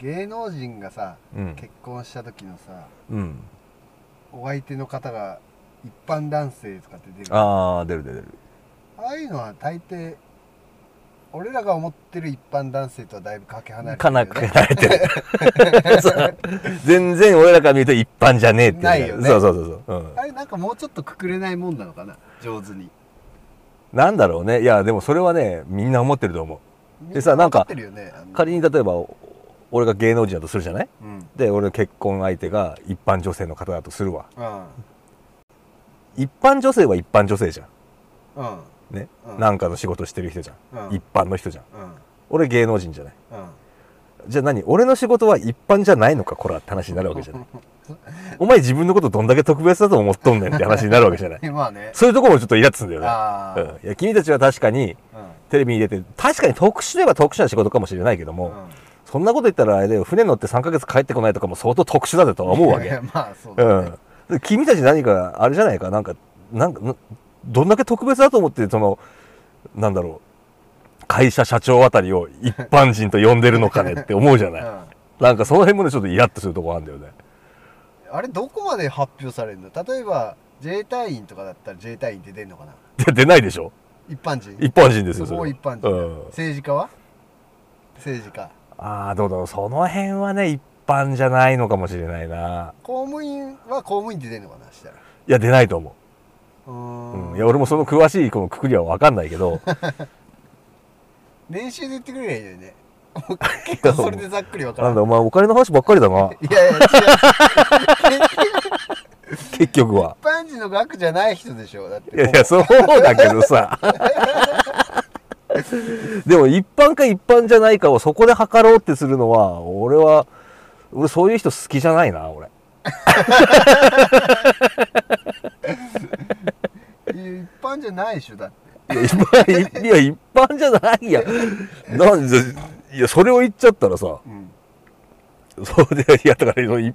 芸能人がさうん。結婚した時のさうん。お相手の方が一般男性とかって出るあああ出る出る出る。あいうのは大抵俺らが思ってる一般男性とはだいぶかけ離れてかなるよね。かけられてる。全然俺らから見ると一般じゃねえってう。ないよね。そうそうそうそう、うん、あれなんかもうちょっとくくれないもんなのかな？上手に。なんだろうね。いやでもそれはねみんな思ってると思でさなんか仮に例えば俺が芸能人だとするじゃない？うん。で俺の結婚相手が一般女性の方だとするわ。うん。一般女性は一般女性じゃうん。うん。なんかの仕事してる人じゃん、うん。一般の人じゃん。うん。俺芸能人じゃない。うん。じゃあ何？俺の仕事は一般じゃないのか？こらって話になるわけじゃない。お前自分のことどんだけ特別だと思っとんねんって話になるわけじゃない。まあね。そういうところもちょっとイラつすんだよね。うん、いや君たちは確かにうん。テレビに出て確かに特殊では特殊な仕事かもしれないけども、うんそんなこと言ったらあれだよ。船乗って3ヶ月帰ってこないとかも相当特殊だぜとは思うわけ。まあそうだね。うん、で君たち何かあれじゃないか？なんかなんかなどんだけ特別だと思ってそのなんだろう。会社社長あたりを一般人と呼んでるのかねって思うじゃない、うん。なんかその辺もねちょっとイラッとするとこあるんだよね。あれどこまで発表されるの？例えば自衛隊員とかだったら自衛隊員って出んのかな？いや出ないでしょ。一般人。一般人ですよそこれは。一般人、うん、政治家は？政治家ああどうだろう。その辺はね一般じゃないのかもしれないな。公務員は公務員って出んのかなしたら。いや出ないと思う。う、ーん。うん、いや俺もその詳しいこのくくりは分かんないけど。練習で言ってくれりゃいいのにね。結構それでざっくりわからなんんだお前お金の話ばっかりだな。いやいや違う。結局は。一般人の額じゃない人でしょだって。いやいやそうだけどさ でも一般か一般じゃないかをそこで測ろうってするのは俺は俺そういう人好きじゃないな俺。一般じゃないでしょだって。いや一般いや一般じゃないや。なんでいやそれを言っちゃったらさうん。そうでいやだからそのい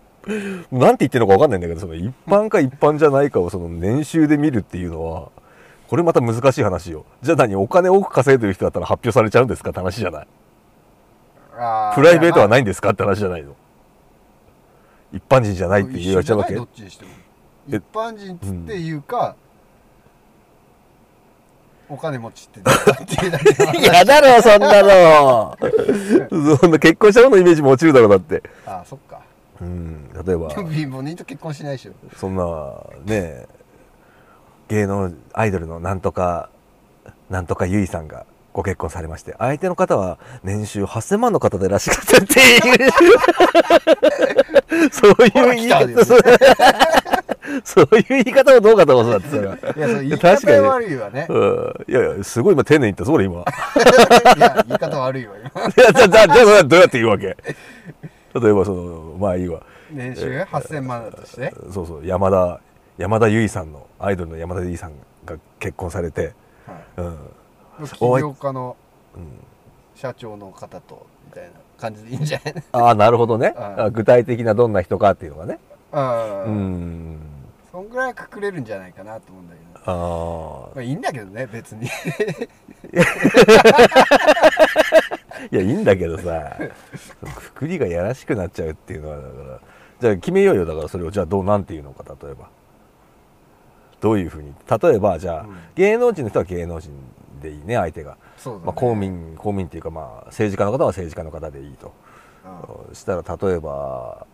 なんて言ってるのか分かんないんだけどその一般か一般じゃないかをその年収で見るっていうのはこれまた難しい話よ。じゃあ何お金多く稼いでる人だったら発表されちゃうんですかって話じゃない？あプライベートはないいんですかって話じゃないの？一般人じゃないって言われちゃうわけ？どっちにしてもえ一般人っていうか、お金持ちって出たっていうだろそんなの。そんな結婚した方のイメージも落ちるだろうだって。ああそっか。うん例えば。貧乏人と結婚しないでしょ。そんなね芸能アイドルのなんとかなんとかゆいさんがご結婚されまして相手の方は年収8000万の方でいらっしゃったっていう。そういう言い方そう そういう言い方もどうかと思ってそれはいやそう言い確かに。方悪いわね。うん。いやいやすごい今丁寧に言った。ぞ俺今。いや言い方悪いわ今。いやじゃあじゃあじゃあどうやって言うわけ？例えばそのまあいいわ。年収8000万だとして。そうそう山田山田結衣さんのアイドルの山田結衣さんが結婚されて、はい。うん。起業家のうん、社長の方とみたいな感じでいいんじゃない？ああなるほどね、うんあ具体的などんな人かっていうのがね。ううん。んそんぐらいくくれるんじゃないかなと思うんだけど。あまあいいんだけどね別に。あ いやいいんだけどさくくりがやらしくなっちゃうっていうのはだからじゃあ決めようよだからそれを。じゃあどうなんていうのか例えばどういうふうに例えばじゃあ、うん。芸能人の人は芸能人でいいね相手が、そうだね。まあ、公務員公務員っていうかまあ政治家の方は政治家の方でいいと。うん。したら例えば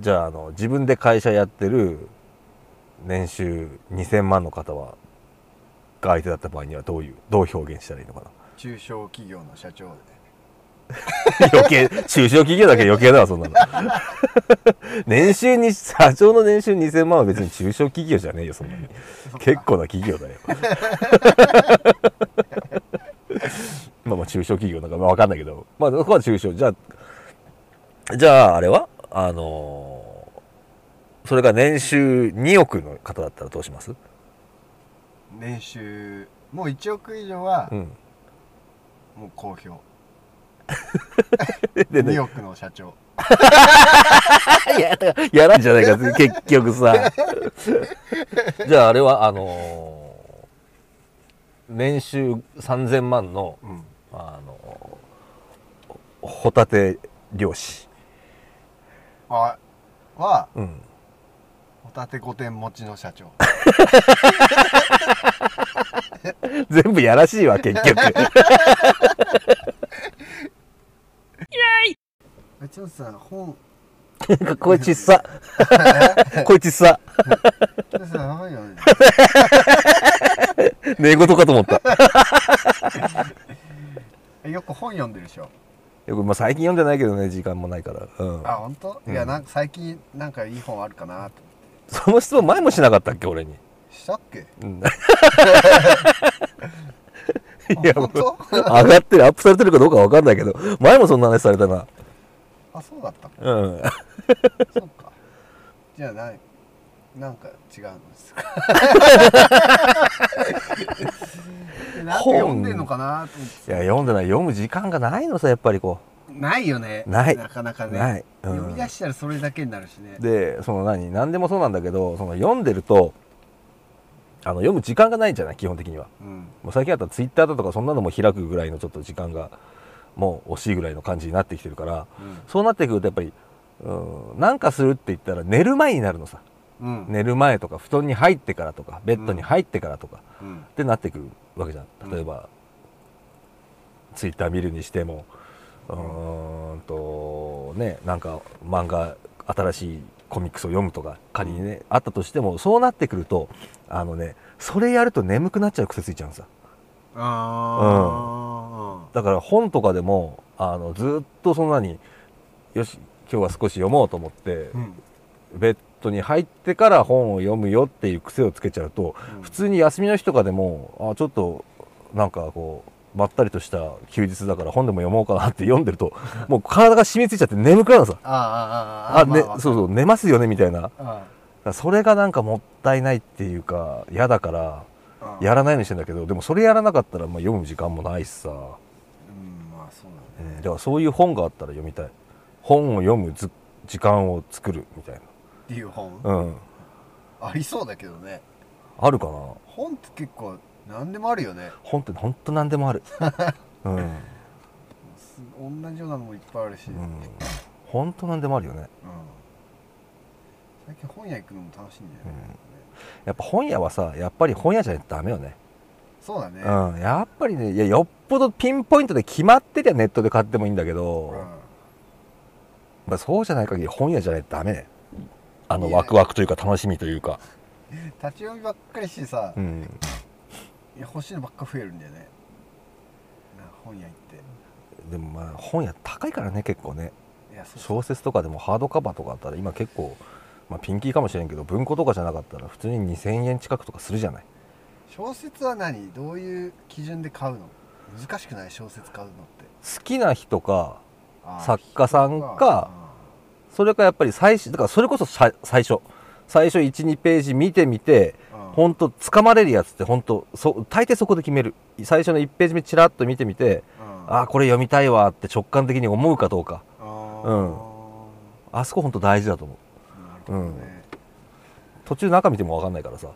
じゃああの自分で会社やってる年収2000万の方はが相手だった場合にはどういうどう表現したらいいのかな。中小企業の社長で余計中小企業だけ余計だわそんなの。年収に社長の年収2000万は別に中小企業じゃねえよそんなに。結構な企業だよ。まあまあ中小企業なんか分かんないけど。まあそこは中小。じゃあじゃああれは？あのーそれが年収2億の方だったらどうします？年収もう1億以上はうん。もう公表 で2億の社長。ややらんじゃないか結局さ。じゃああれはあのー年収3000万のうん。あのホタテ漁師。あはうん。ホタテ御殿持ちの社長。全部やらしいわ結局あちょっとさ本。こいちっさ。こいちっさ。ちょっとさ何よね。寝言かと思った。よく本読んでるでしょ？よく、まあ、最近読んでないけどね時間もないから、うん、あ本当、うん。いやなんか最近なんかいい本あるかなとその質問前もしなかったっけ俺に、したっけ？うん、いやあ本当上がってるアップされてるかどうかわかんないけど前もそんな話されたなあそうだったうん。そうか。じゃあななんか違うんですか？な読んでんのかなと思って。いや読んでない。読む時間がないのさやっぱりこないよね。ない。なかなかね。ない。うん。読み出したらそれだけになるしね。うでその何？何でもそうなんだけどその読んでるとあの読む時間がないんじゃない？基本的には。うん。もう最近だったらツイッターだとかそんなのも開くぐらいのちょっと時間がもう惜しいぐらいの感じになってきてるからそうなってくるとやっぱりうんなんかするって言ったら寝る前になるのさ。うん。寝る前とか布団に入ってからとかベッドに入ってからとか、うん。ってなってくるわけじゃん。例えば、ツイッター見るにしてもうーんとねなんか漫画新しいコミックスを読むとか仮にね、あったとしてもそうなってくるとあのねそれやると眠くなっちゃう癖ついちゃうんさ。あだから本とかでもあのずっとそんなによし今日は少し読もうと思ってーうん。ベッドに入ってから本を読むよっていう癖をつけちゃうとうん。普通に休みの日とかでもあちょっとなんかこうまったりとした休日だから本でも読もうかなって読んでると もう体が染みついちゃって眠くなるのさ。あああああ、ねまあそうそう寝ますよねみたいな。それがなんかもったいないっていうか嫌だからあやらないようにしてんだけどでもそれやらなかったらまあ読む時間もないしさ、そうだからそういう本があったら読みたい。本を読むず時間を作るみたいっていう本？なうん。ありそうだけどね。あるかな？本って結構何でもあるよね。本ってほんと何でもある。うん、同じようなのもいっぱいあるし、うん。ほんと何でもあるよね。最近本屋行くのも楽しいんだよね、やっぱ本屋はさやっぱり本屋じゃないとダメよねそうだね、うんやっぱりねいやよっぽどピンポイントで決まってりゃネットで買ってもいいんだけど、まあ、そうじゃない限り本屋じゃないとダメね。あのワクワクというか楽しみというか。立ち読みばっかりしてさ、いうん。や欲しいのばっか増えるんだよね。本屋行って。でもまあ本屋高いからね結構ね。小説とかでもハードカバーとかあったら今結構、まあ、ピンキーかもしれんけど文庫とかじゃなかったら普通に2000円近くとかするじゃない小説は何？どういう基準で買うの？難しくない小説買うのって。好きな人か作家さんかそれかやっぱり最初だからそれこそさ最初。最初12ページ見てみてうん。うん本当掴まれるやつって本当そ大抵そこで決める。最初の1ページ目チラッと見てみてうん。ああこれ読みたいわって直感的に思うかどうか。うん。あそこ本当大事だと思う。なるほどね、途中中見ても分かんないからさ、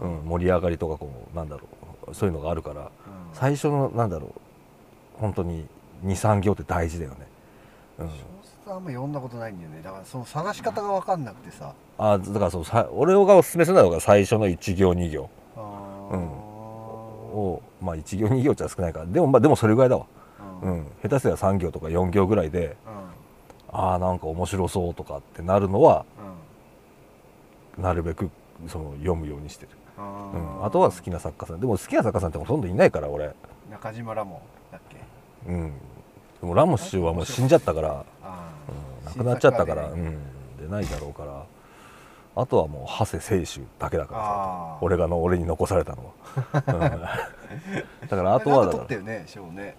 ううんん、盛り上がりとかこうなんだろうそういうのがあるから。うん。最初のなんだろう本当に23行って大事だよね、うん、小説はあんま読んだことないんだよね。だからその探し方が分かんなくてさ。あだからそうさ俺がおすすめするのが最初の1行2行。うん。をまあ1行2行じゃ少ないから。でもまあでもそれぐらいだわ、ううん。ん、下手すりゃ3行とか4行ぐらいでうん。ああなんか面白そうとかってなるのはうんなるべくその読むようにしてる、あうん、ーあとは好きな作家さん。でも好きな作家さんってほとんどいないから俺。中島ラモンだっけ？うん。でもラモス氏はもう死んじゃったから、あうん、亡くなっちゃったから、うん、でないだろうから。あとはもう長谷清舟だけだからさ。俺がの俺に残されたのは、うん、だからあとはだから。ってるね賞ね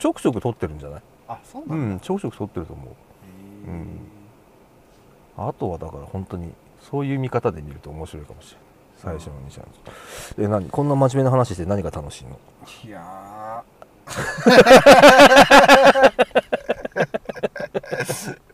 ちょくちょく撮ってるんじゃない？あそううなんだ、ん。ちょくちょく撮ってると思う。うんあとはだから本当にそういう見方で見ると面白いかもしれない。最初の2チャンスで何？こんな真面目な話して何が楽しいの？いやー